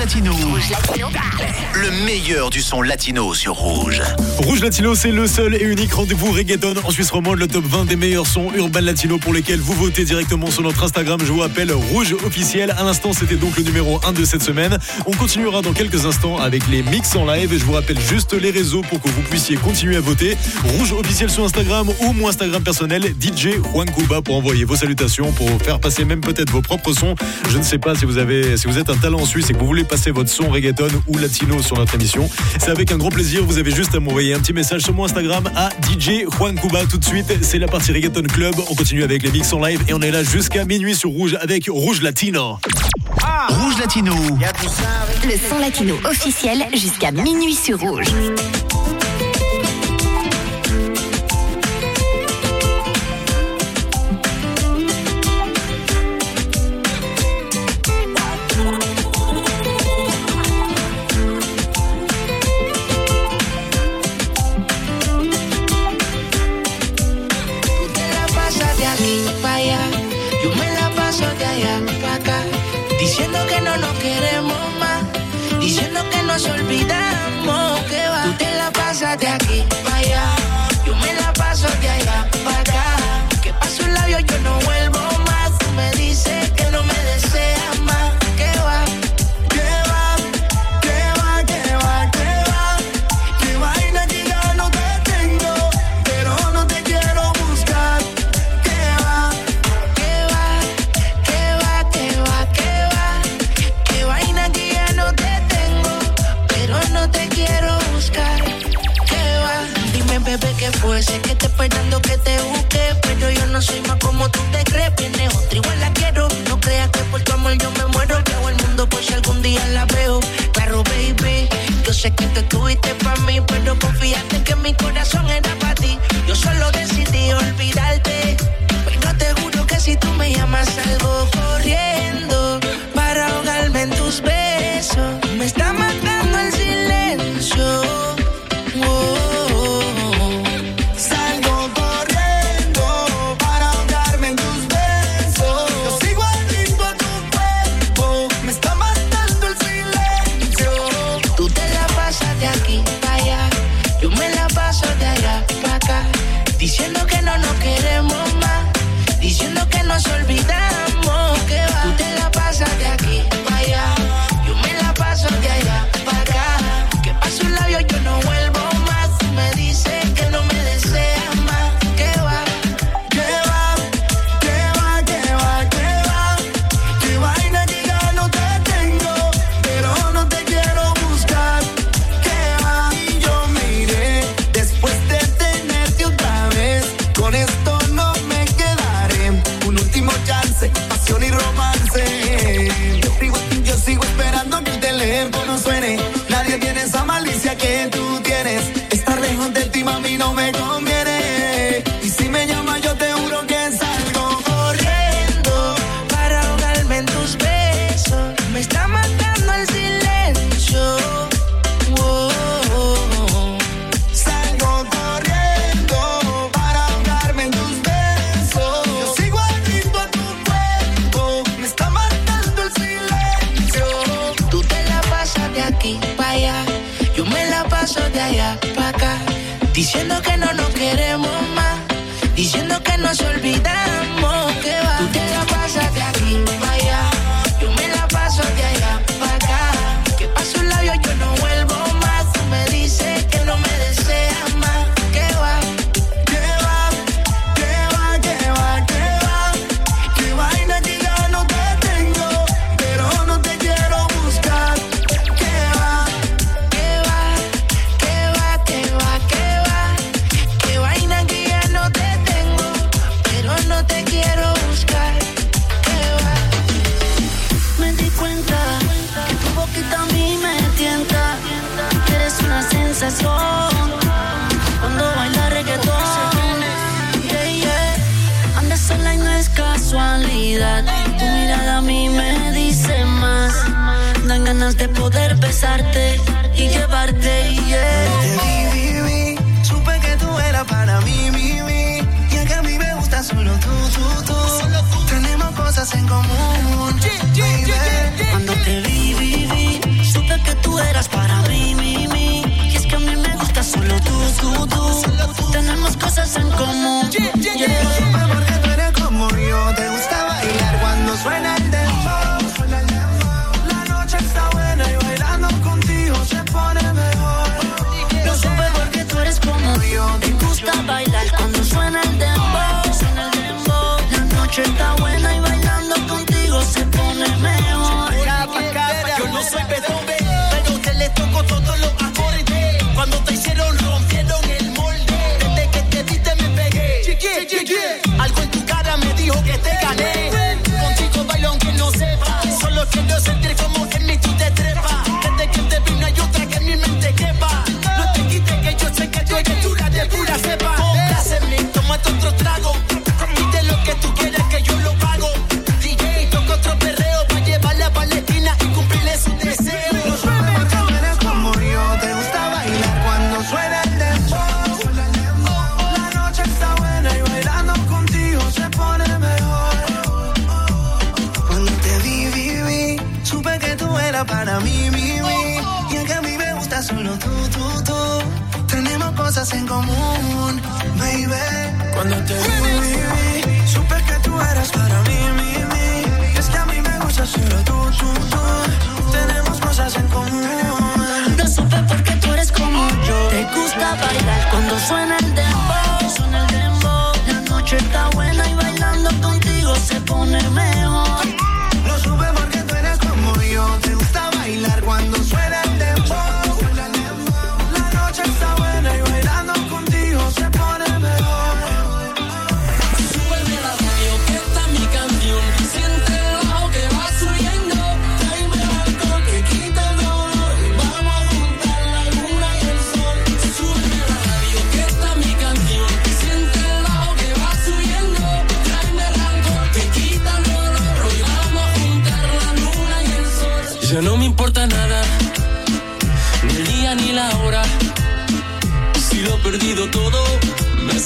Latino. Le meilleur du son latino sur Rouge. Rouge Latino, c'est le seul et unique rendez-vous reggaeton en Suisse romande, le top 20 des meilleurs sons urbains latino pour lesquels vous votez directement sur notre Instagram. Je vous appelle Rouge officiel. À l'instant, c'était donc le numéro 1 de cette semaine. On continuera dans quelques instants avec les mix en live et je vous rappelle juste les réseaux pour que vous puissiez continuer à voter. Rouge officiel sur Instagram ou mon Instagram personnel DJ Juan Cuba pour envoyer vos salutations, pour faire passer même peut-être vos propres sons. Je ne sais pas si vous avez, si vous êtes un talent en Suisse et que vous voulez passer votre son reggaeton ou latino sur notre émission. C'est avec un grand plaisir, vous avez juste à m'envoyer un petit message sur mon Instagram à DJ Juan Cuba tout de suite. C'est la partie Reggaeton Club. On continue avec les mix en live et on est là jusqu'à minuit sur Rouge avec Rouge Latino. Rouge Latino. Le son latino officiel jusqu'à minuit sur Rouge. olvidamos que va. Tú te la pasas de aquí.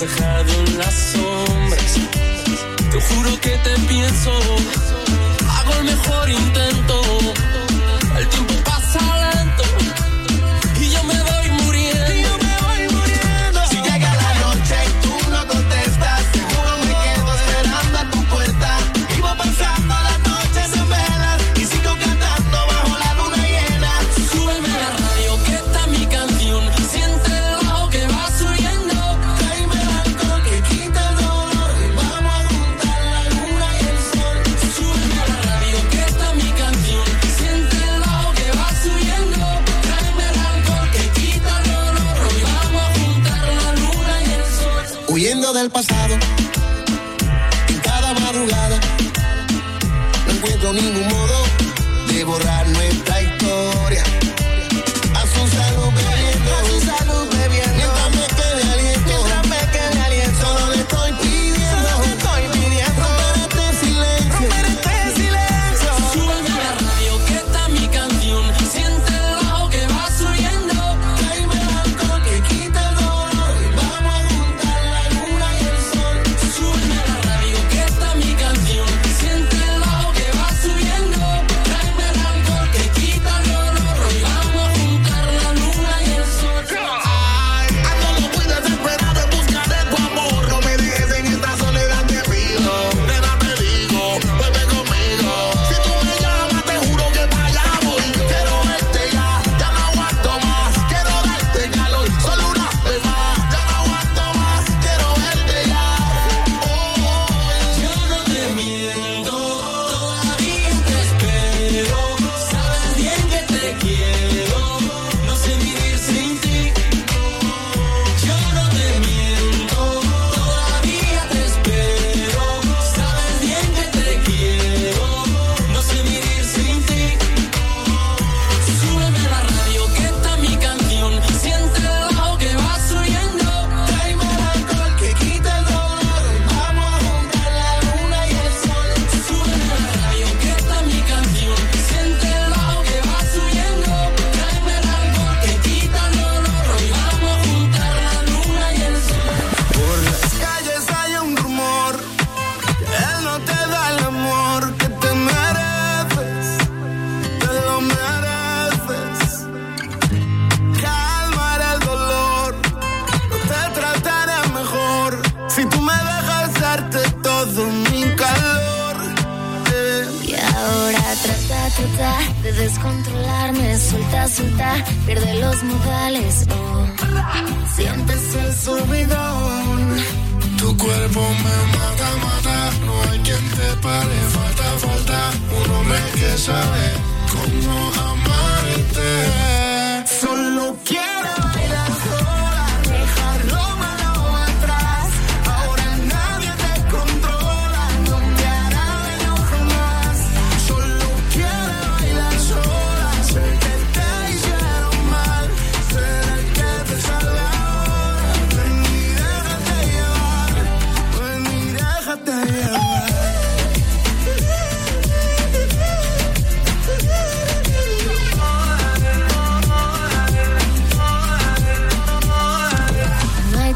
Me has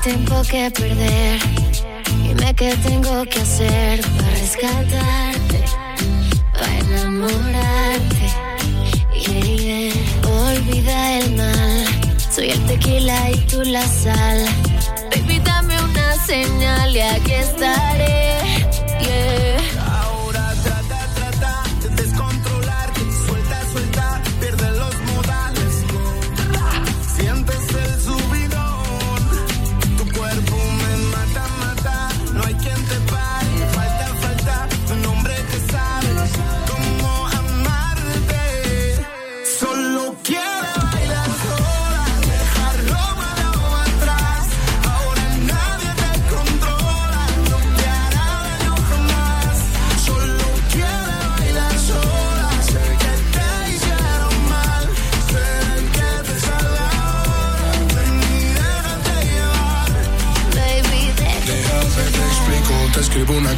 Tiempo que perder. Dime qué tengo que hacer para rescatarte, para enamorarte. Yeah, yeah. Olvida el mal. Soy el tequila y tú la sal. Baby, una señal y aquí estaré.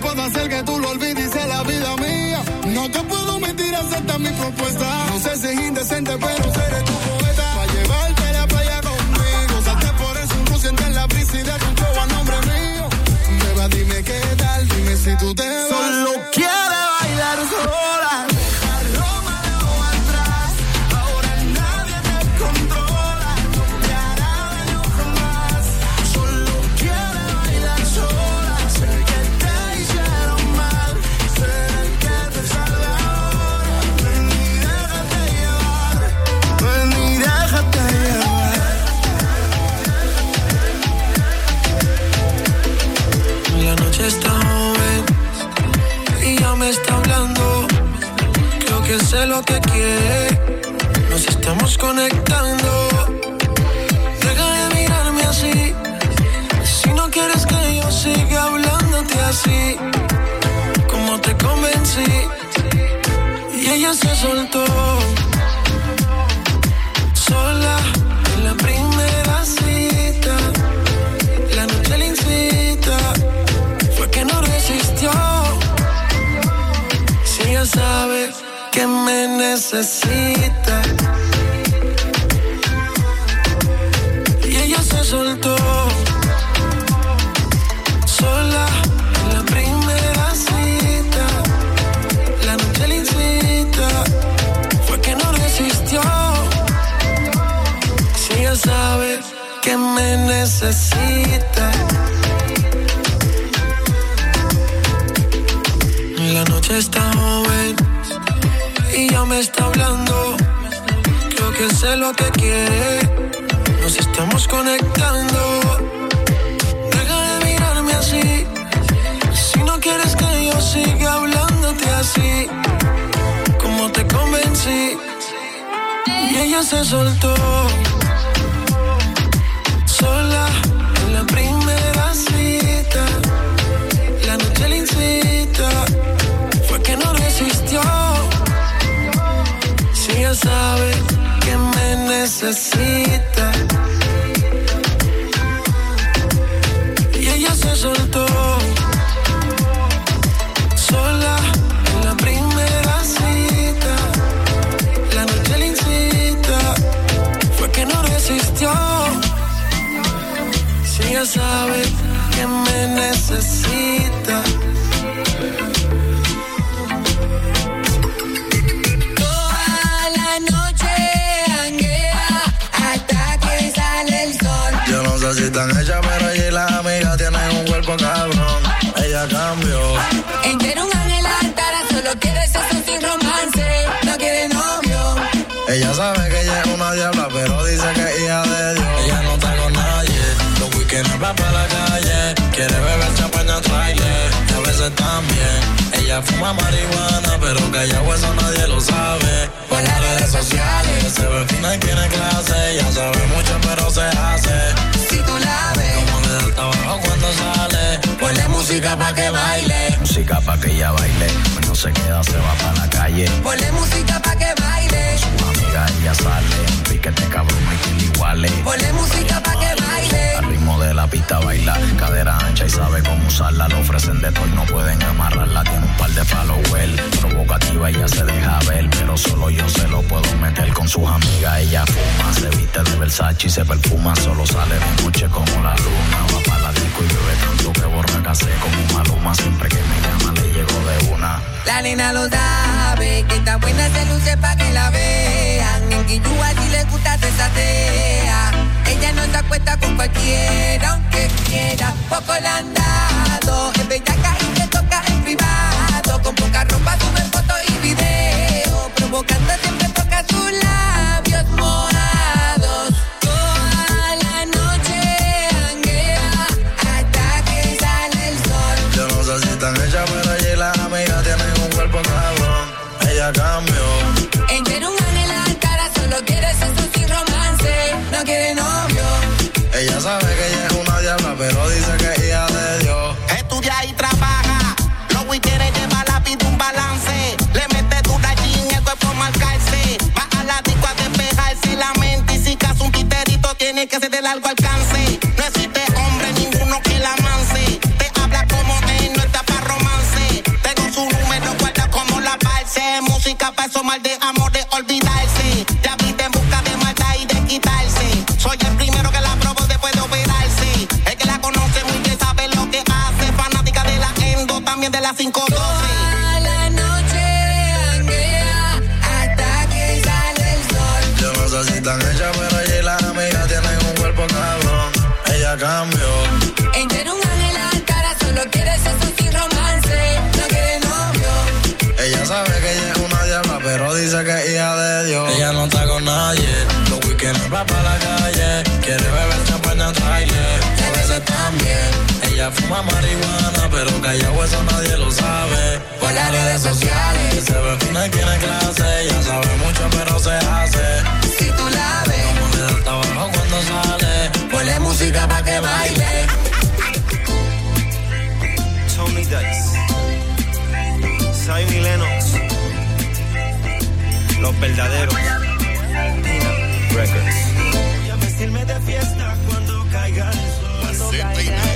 Pero puedo hacer que tú lo olvides y la vida mía. No te puedo mentir, acepta mi propuesta. No sé si es indecente, pero seré tu Nos estamos conectando. Deja de mirarme así. Si no quieres que yo siga hablándote así, como te convencí. Y ella se soltó. Lo que quiere. Nos estamos conectando. Deja de mirarme así. Si no quieres que yo siga hablándote así, como te convencí. Y ella se soltó. Sola en la primera necesita. Y ella se soltó. Sola en la primera cita. La noche le incita. Fue que no resistió. Si ella sabe que me necesita. Están hechas pero ella y las amigas tienen un cuerpo cabrón. Ella cambió. Ella un ángel altara, solo quiere sexo sin romance. No quiere novio. Ella sabe que ella es una diabla, pero dice que es hija de Dios. Ella no está con nadie. Los weekends va para la calle. Quiere beber champaña trailer. Y a veces también. Ella fuma marihuana, pero callado eso nadie lo sabe. Por las redes sociales se ve fina y tiene clase. Ya sabe mucho, pero se hace si tú la ves, Como le da el trabajo cuando sale. ponle música pa' que baile. Música pa' que ella baile, pues no se queda, se va para la calle. Ponle música pa' que baile. Su amiga ella sale, piquete cabrón y que iguales. Ponle música pa' que baile. Al ritmo de la pista baila, cadera ancha y sabe cómo usarla. Lo ofrecen de todo y no pueden amarrarla. Tiene un par de followers, provocativa ella se deja ver, pero solo yo se lo puedo meter con sus amigas. Ella fuma, se viste de Versace y se perfuma. Solo sale de noche como la luna. Va para la disco y llueve tanto que borra casé como maluma. Siempre que me llama le llego de una. La nena lo sabe, que está buena se luce pa' que la vean. En Quillúa si le gusta te satea. Ella no se acuesta con cualquiera, aunque quiera. Poco le han dado, es bellaca y te toca en privado. Con poca ropa sube fotos y video. Provocando siempre toca sus labios. Sabe que ella es una diabla, pero dice que es hija de Dios. Estudia y trabaja. Los weekends lleva la vida un balance. Le mete dura en el cuerpo marcarse. Va a la disco a despejarse la mente. Y si caso un titerito tiene que ser de largo alcance. Ella cambió. Ella era un ángel altar, solo quiere sexo sin romance. No quiere novio. Ella sabe que ella es una diabla, pero dice que es hija de Dios. Ella no está con nadie. Los weekends va para la calle. Quiere beber champaña trailer. Y a veces también. Ella fuma marihuana, pero callado eso nadie lo sabe. Por las redes sociales, Se ve fina y tiene clase. Ella sabe mucho, pero se hace. si tú la ves, Como le da el trabajo cuando sale. Ponle música pa' que baile. Tony Dice, y Lennox, los verdaderos. Records. Voy a vestirme de fiesta cuando caiga el sol. Oh, oh,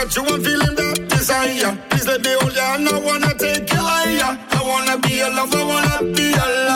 Cause you are feeling that desire. Please let me hold you. I wanna take you higher. I wanna be your love. I wanna be your love.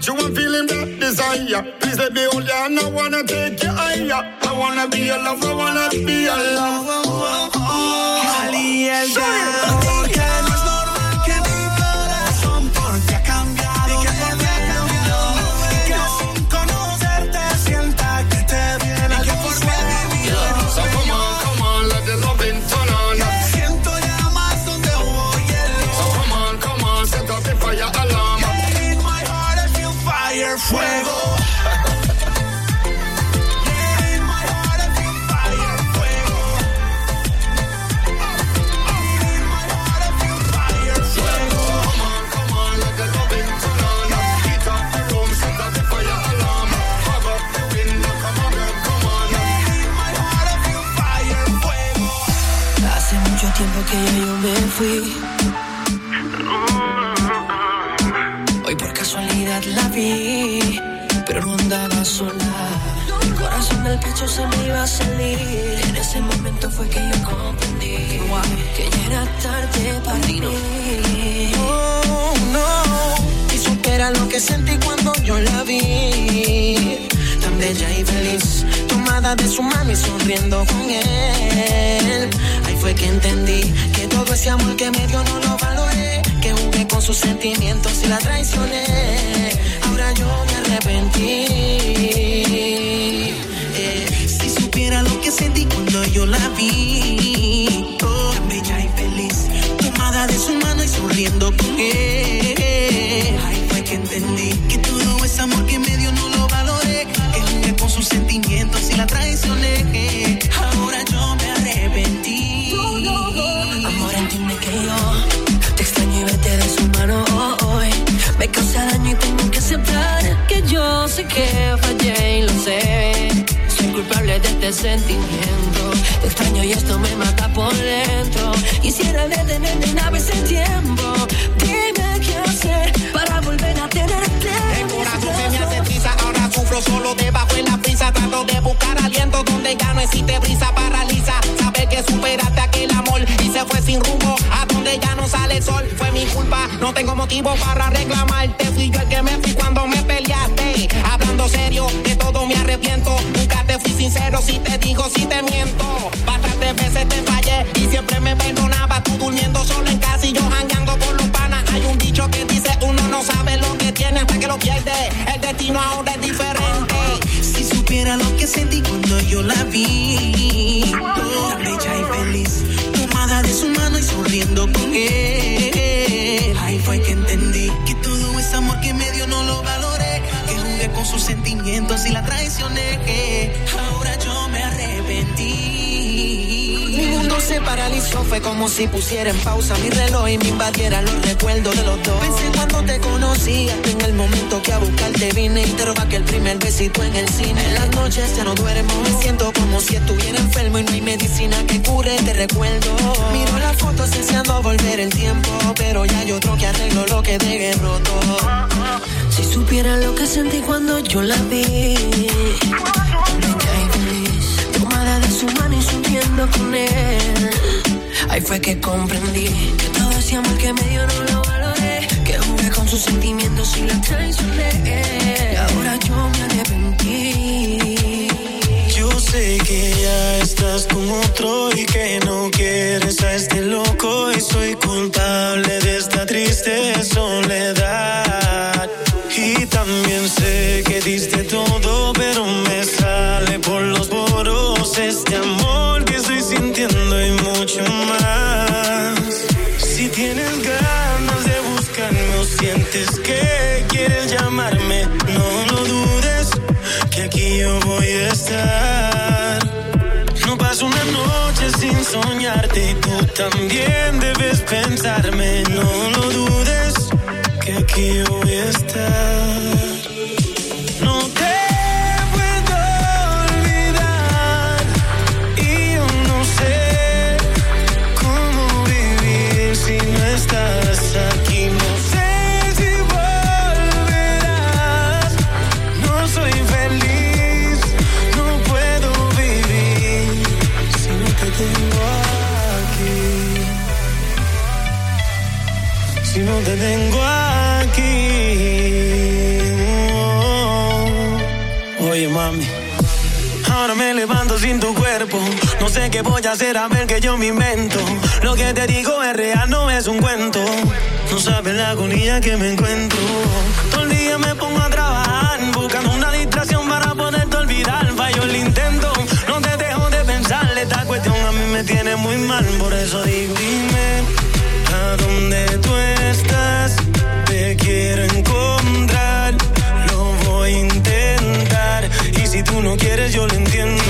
that you are feeling that desire. Please let me hold you and I wanna take you higher. I wanna be your lover. I wanna be your lover. Oh, oh, oh. Holly and fuego. que sentí cuando yo la vi. Tan bella y feliz, tomada de su mano y sonriendo con él. Ahí fue que entendí que todo ese amor que me dio no lo valoré. Que jugué con sus sentimientos y la traicioné. Ahora yo me arrepentí. Eh, si supiera lo que sentí cuando yo la vi. Oh, tan bella y feliz, tomada de su mano y sonriendo con él que entendí que todo ese amor que me dio no lo valoré. Que jugué con sus sentimientos y la traicioné. Ahora yo me arrepentí. Ahora entiende que yo te extraño y vete de su mano hoy. Me causa daño y tengo que aceptar que yo sé que fallé y lo sé. Soy culpable de este sentimiento. Te extraño y esto me mata por dentro. Quisiera detenerme una vez el tiempo solo debajo de la prisa. Trato de buscar aliento donde ya no existe brisa, paraliza. Saber que superaste aquel amor y se fue sin rumbo. A donde ya no sale el sol, fue mi culpa. No tengo motivo para reclamarte. Fui yo el que me fui cuando me peleaste. Hablando serio, de todo me arrepiento. Nunca te fui sincero si te digo, si te miento. Bastantes veces te fallé y siempre me perdonaba. Tú durmiendo solo en casa y yo jangueando por los panas. Hay un dicho que dice uno no sabe lo que tiene hasta que lo pierde. El destino ahora sentí cuando yo la vi, tan bella y feliz, tomada de su mano y sonriendo con él. Ahí fue que entendí que todo ese amor que me dio no lo valoré, que jugué con sus sentimientos y la traicioné. Ahora se paralizó, fue como si pusiera en pausa mi reloj y me invadiera los recuerdos de los dos. Pensé cuando te conocí, hasta en el momento que a buscarte vine y te roba aquel primer besito en el cine. En las noches ya no duermo, me siento como si estuviera enfermo y no hay medicina que cure te recuerdo. Miro las fotos deseando volver el tiempo, pero ya hay otro que arreglo lo que dejé roto. Si supiera lo que sentí cuando yo la vi. Bella y feliz, tomada de su mano con él. Ahí fue que comprendí que todo ese amor que me dio no lo valoré. Que jugué con sus sentimientos y la traicioné. Y ahora yo me arrepentí. Yo sé que ya estás con otro y que no quieres a este loco y soy culpable de esta triste soledad. No paso una noche sin soñarte y tú también debes pensarme, no lo dudes, que aquí voy a estar. No sé qué voy a hacer a ver que yo me invento. Lo que te digo es real, no es un cuento. No sabes la agonía que me encuentro. Todo el día me pongo a trabajar, buscando una distracción para poderte olvidar. Fallo el intento, no te dejo de pensar. Esta cuestión a mí me tiene muy mal, por eso digo, dime a dónde tú estás. Te quiero encontrar, lo voy a intentar. Y si tú no quieres, yo lo entiendo.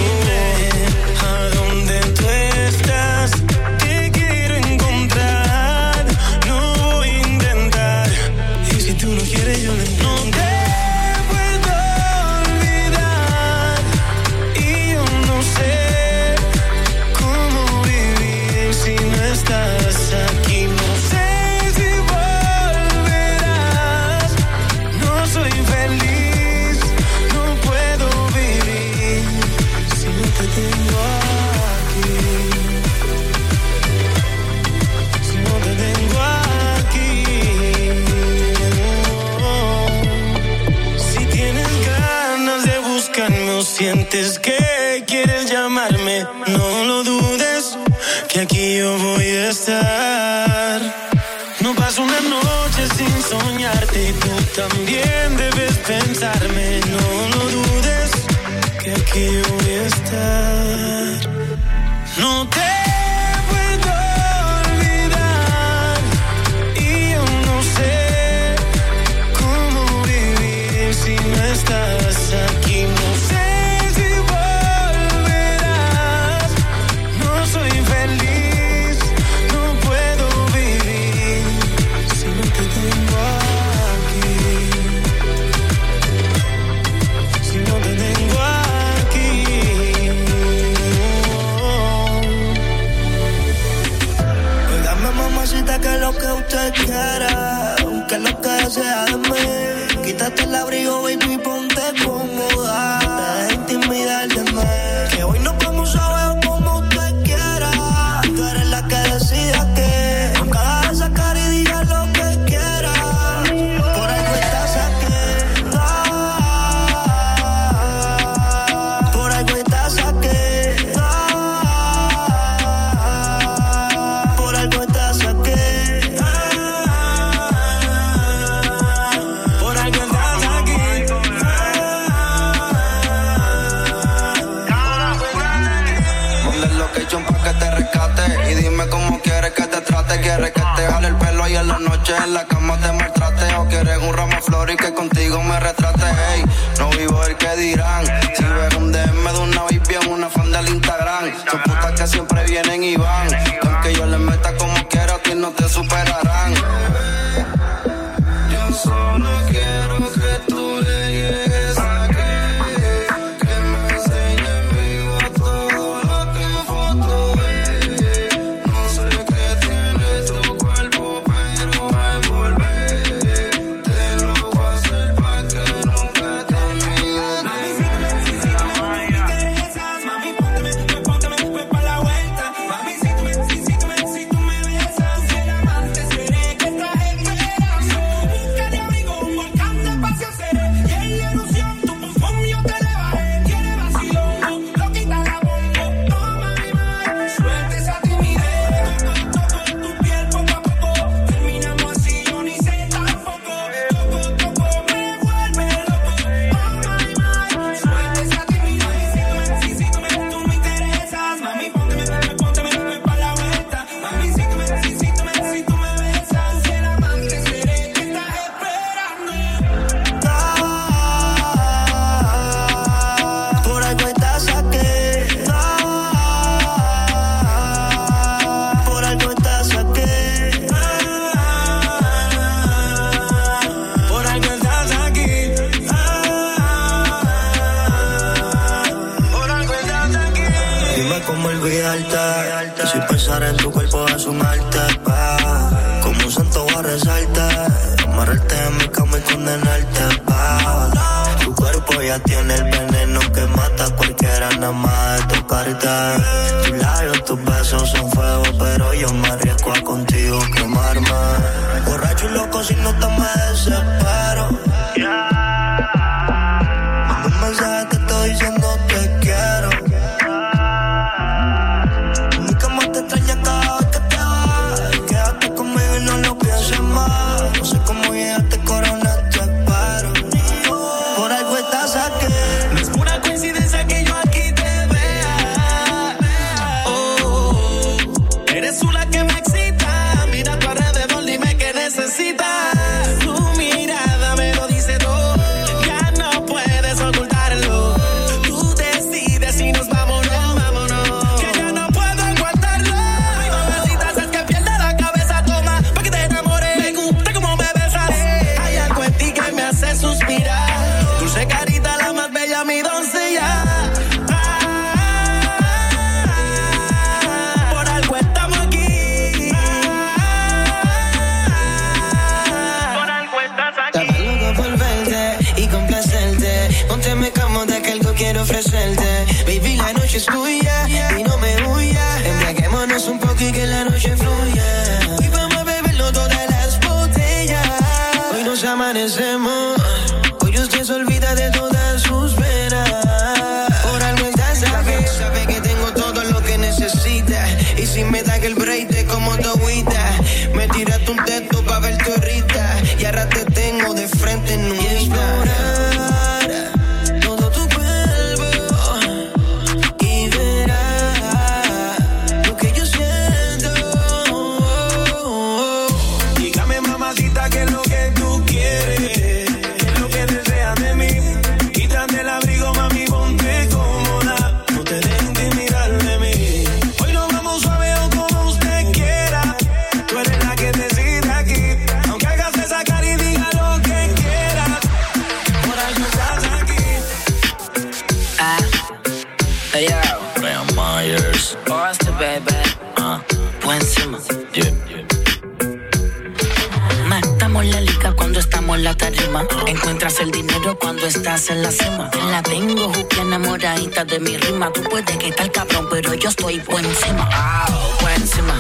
de mi rima. Tú puedes gritar cabrón, pero yo estoy buen encima. Ah, buen encima,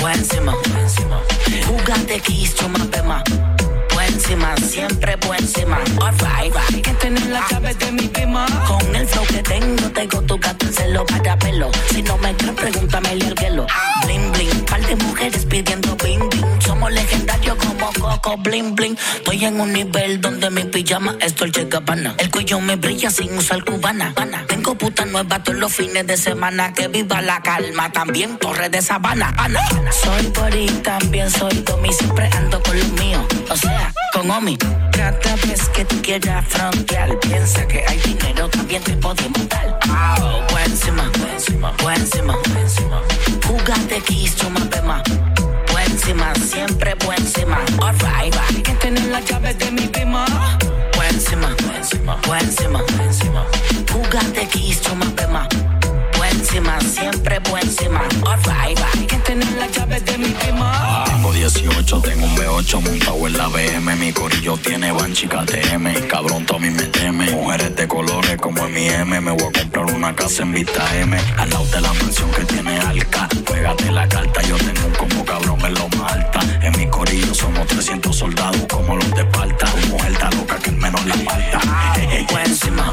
buen encima, buen encima. Jugate Kiss, yo me pema. Buen encima, siempre buen encima. Alright, right. que tener la llave de mi prima. Con el flow que tengo, tengo tu gato en celo para pelo. Si no me crees, pregúntame el hielo. Bling, bling, par de mujeres pidiendo bling, bling. Somos legendarios como Coco Bling Bling. Estoy en un nivel donde mi pijama es Dolce Gabbana. El cuello me brilla sin usar cubana. Tengo puta nueva todos los fines de semana. Que viva la calma, también Torre de Sabana. Ana. Soy Bori, también soy Tommy. Siempre ando con los míos, o sea, con Omi. Cada vez que tú quieras frontear, piensa que hay dinero, también te podemos dar. Oh, buenísima, buenísima, buenísima, buenísima. Jugate kiss, chuma pema. Buenísima, siempre buenísima. Alright, hay que tener la llave de mi prima. Buenísima, buenísima, buenísima, buenísima. Jugate kiss, chuma pema. Buenísima, siempre buenísima. Alright, hay que tener la llave de mi prima. Tengo 18, tengo un B8 montado en la BM. Mi corillo tiene Banchi KTM. Cabrón, Tommy me teme. Mujeres de colores como en mi M. Me voy a comprar una casa en Vista M. Al lado de la mansión que tiene Alca. Juégate la carta, yo tengo un como cabrón en lo más alta. En mi corillo somos 300 soldados como los de Esparta. Tu mujer está loca que menos la falta. Buenísima,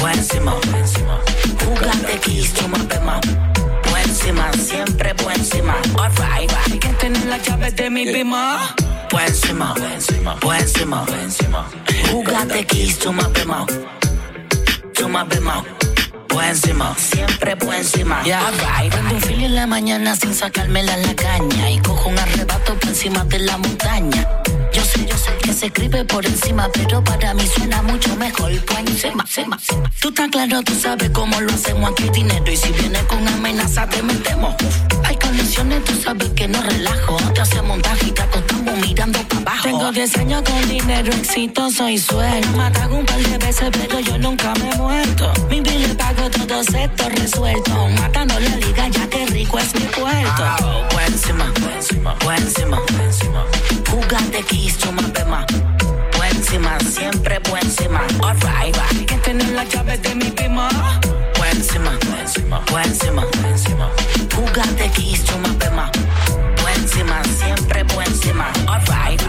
buenísima. Jugate kiss, chuma pema. Buenísima, siempre buenísima. Alright, hay que tener la llave de mi prima. Buenísima, buenísima, buenísima, buenísima. Jugate kiss, chuma pema. Chuma pema. Buenísima, siempre buenísima. Yeah. Alright, prendo un fili en la mañana sin sacármela en la caña. Y cojo un arrebato por encima de la montaña. Yo sé, yo sé que se escribe por encima, pero para mí suena mucho mejor por encima, encima, encima. Tú estás claro, tú sabes cómo lo hacemos aquí dinero y si vienes con amenaza te metemos. Hay condiciones, tú sabes que no relajo. Te hacemos montaje y te acostamos mirando para abajo. Tengo 10 años con dinero exitoso y suelto. Me ataco un par de veces, pero yo nunca me he muerto. Mi le pago todo esto resuelto. Matando la liga, ya que rico es mi puerto. Buenísima, buenísima, buenísima. Jugate kiss, chuma pema. Buenísima, siempre buenísima. Alright, hay que tener la llave de mi prima. Buenísima, buenísima, buenísima, buenísima. Jugate kiss, chuma pema. Buenísima, siempre buenísima. Alright.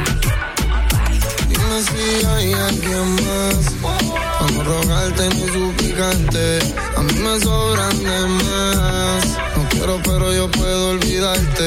Dime si hay alguien más. Vamos a rogarte ni suplicante. A mí me sobran de más. No quiero, pero yo puedo olvidarte.